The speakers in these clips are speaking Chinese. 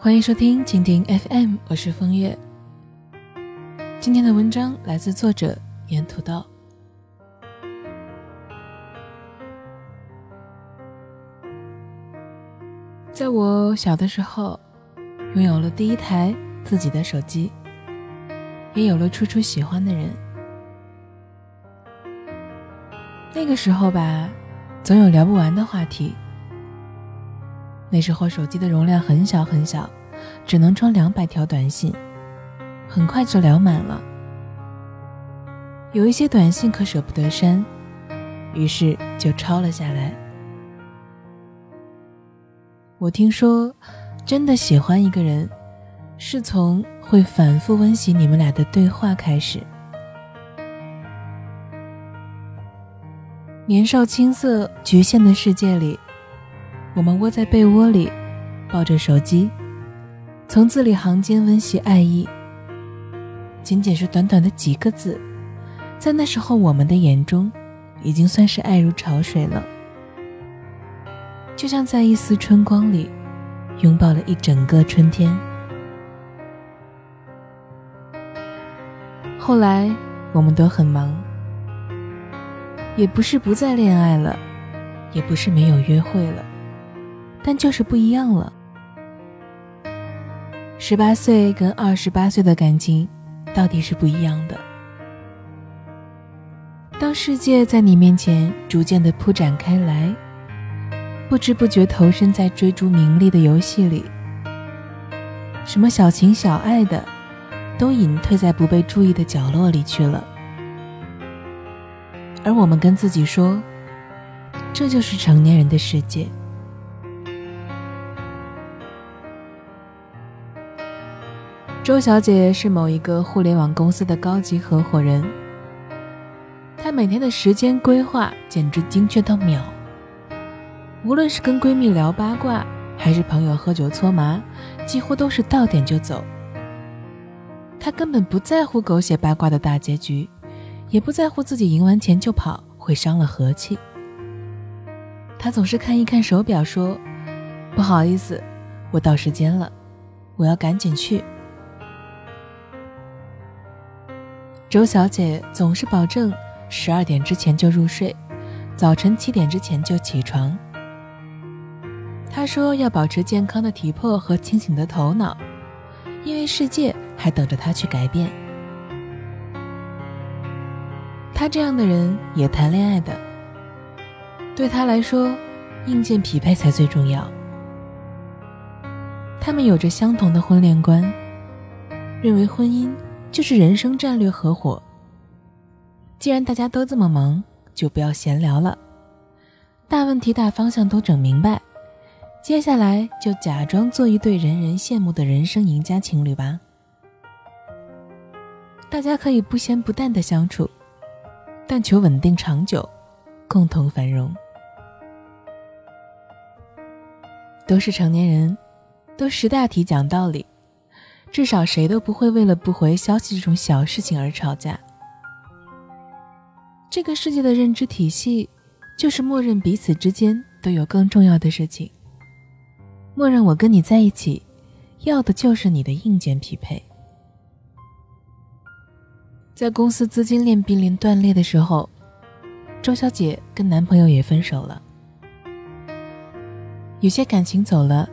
欢迎收听蜻蜓 FM，我是风月。今天的文章来自作者沿土豆。在我小的时候，拥有了第一台自己的手机，也有了处处喜欢的人。那个时候吧，总有聊不完的话题。那时候手机的容量很小很小，只能装两百条短信，很快就聊满了。有一些短信可舍不得删，于是就抄了下来。我听说，真的喜欢一个人，是从会反复温习你们俩的对话开始。年少青涩、局限的世界里。我们窝在被窝里，抱着手机，从字里行间温习爱意。仅仅是短短的几个字，在那时候我们的眼中，已经算是爱如潮水了。就像在一丝春光里，拥抱了一整个春天。后来我们都很忙，也不是不再恋爱了，也不是没有约会了。但就是不一样了。十八岁跟二十八岁的感情，到底是不一样的。当世界在你面前逐渐的铺展开来，不知不觉投身在追逐名利的游戏里，什么小情小爱的，都隐退在不被注意的角落里去了。而我们跟自己说，这就是成年人的世界。周小姐是某一个互联网公司的高级合伙人。她每天的时间规划简直精确到秒。无论是跟闺蜜聊八卦，还是朋友喝酒搓麻，几乎都是到点就走。她根本不在乎狗血八卦的大结局，也不在乎自己赢完钱就跑会伤了和气。她总是看一看手表，说：“不好意思，我到时间了，我要赶紧去。”周小姐总是保证十二点之前就入睡，早晨七点之前就起床。她说要保持健康的体魄和清醒的头脑，因为世界还等着她去改变。她这样的人也谈恋爱的，对她来说，硬件匹配才最重要。他们有着相同的婚恋观，认为婚姻。就是人生战略合伙。既然大家都这么忙，就不要闲聊了，大问题、大方向都整明白，接下来就假装做一对人人羡慕的人生赢家情侣吧。大家可以不咸不淡的相处，但求稳定长久，共同繁荣。都是成年人，都识大体、讲道理。至少谁都不会为了不回消息这种小事情而吵架。这个世界的认知体系，就是默认彼此之间都有更重要的事情。默认我跟你在一起，要的就是你的硬件匹配。在公司资金链濒临断裂的时候，周小姐跟男朋友也分手了。有些感情走了，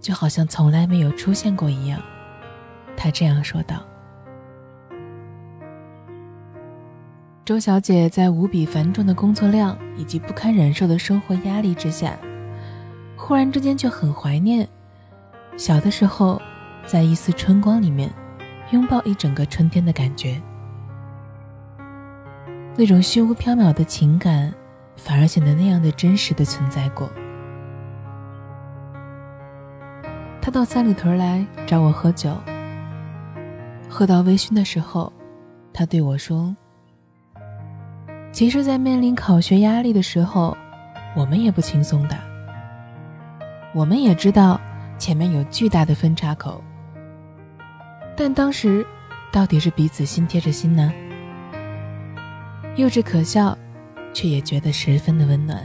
就好像从来没有出现过一样。他这样说道：“周小姐在无比繁重的工作量以及不堪忍受的生活压力之下，忽然之间就很怀念小的时候，在一丝春光里面拥抱一整个春天的感觉。那种虚无缥缈的情感，反而显得那样的真实的存在过。他到三里屯来找我喝酒。”喝到微醺的时候，他对我说：“其实，在面临考学压力的时候，我们也不轻松的。我们也知道前面有巨大的分叉口，但当时到底是彼此心贴着心呢？幼稚可笑，却也觉得十分的温暖。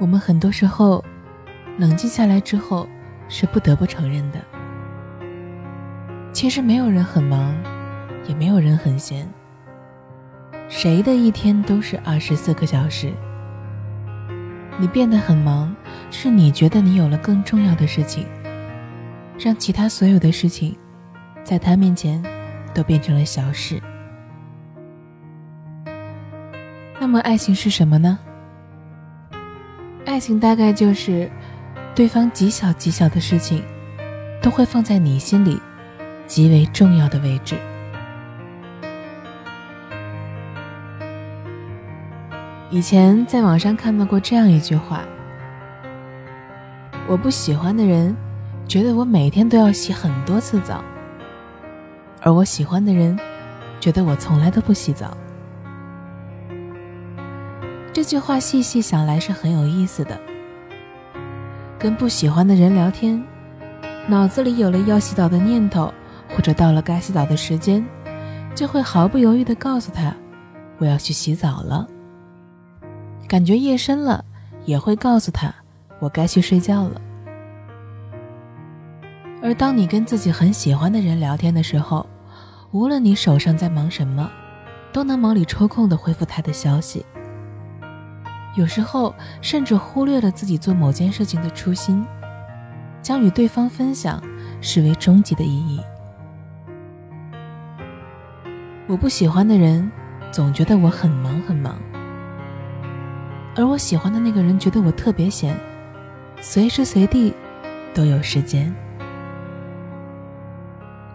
我们很多时候冷静下来之后，是不得不承认的。其实没有人很忙，也没有人很闲。谁的一天都是二十四个小时。你变得很忙，是你觉得你有了更重要的事情，让其他所有的事情，在他面前都变成了小事。那么，爱情是什么呢？爱情大概就是，对方极小极小的事情，都会放在你心里极为重要的位置。以前在网上看到过这样一句话：“我不喜欢的人，觉得我每天都要洗很多次澡；而我喜欢的人，觉得我从来都不洗澡。”这句话细细想来是很有意思的。跟不喜欢的人聊天，脑子里有了要洗澡的念头，或者到了该洗澡的时间，就会毫不犹豫地告诉他：“我要去洗澡了。”感觉夜深了，也会告诉他我该去睡觉了。而当你跟自己很喜欢的人聊天的时候，无论你手上在忙什么，都能忙里抽空的回复他的消息。有时候甚至忽略了自己做某件事情的初心，将与对方分享视为终极的意义。我不喜欢的人，总觉得我很忙很忙。而我喜欢的那个人觉得我特别闲，随时随地都有时间。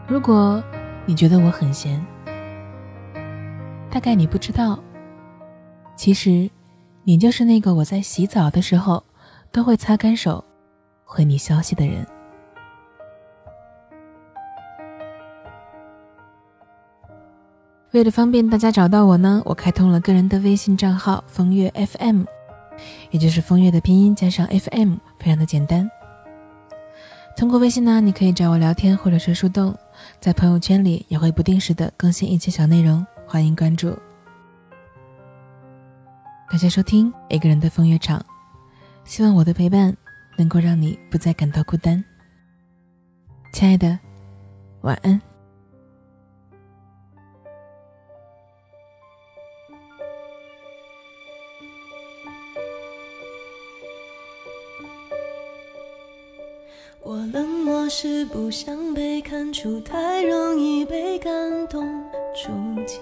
如果你觉得我很闲，大概你不知道，其实你就是那个我在洗澡的时候都会擦干手回你消息的人。为了方便大家找到我呢，我开通了个人的微信账号“风月 FM”，也就是风月的拼音加上 FM，非常的简单。通过微信呢，你可以找我聊天或者是树洞，在朋友圈里也会不定时的更新一些小内容，欢迎关注。感谢收听一个人的风月场，希望我的陪伴能够让你不再感到孤单。亲爱的，晚安。我冷漠是不想被看出，太容易被感动触及。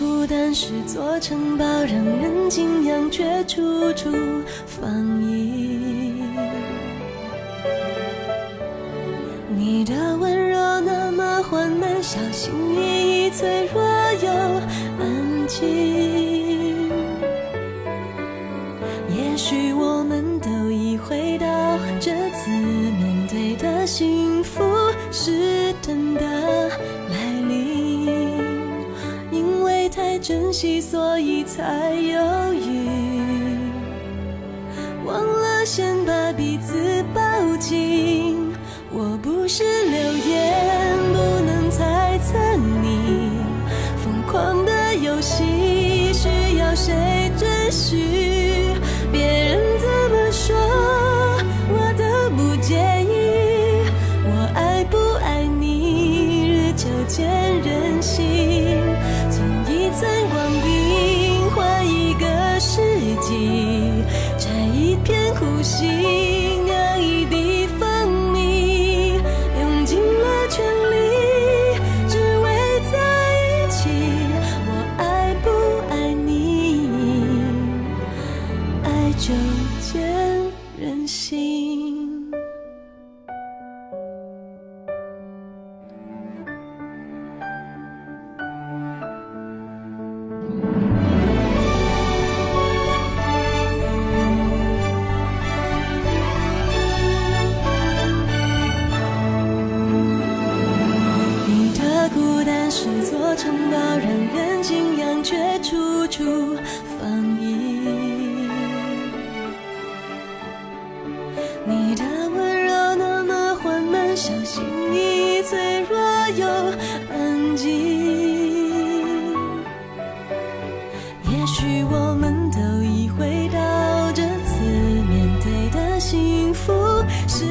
孤单是座城堡，让人敬仰，却处处防御。你的温柔那么缓慢，小心翼翼，脆弱又安静。期所以才犹豫忘了先把彼此抱紧我不是流言不能猜测你。疯狂的游戏需要谁准许别人怎么说我都不介意。我爱不爱你日久见人心。存一寸光呼吸，压抑的分离，用尽了全力，只为在一起。我爱不爱你？爱久见人心。城堡让人敬仰，却处处放逸。你的温柔那么缓慢，小心翼翼，脆弱又安静。也许我们都已回到这次面对的幸福是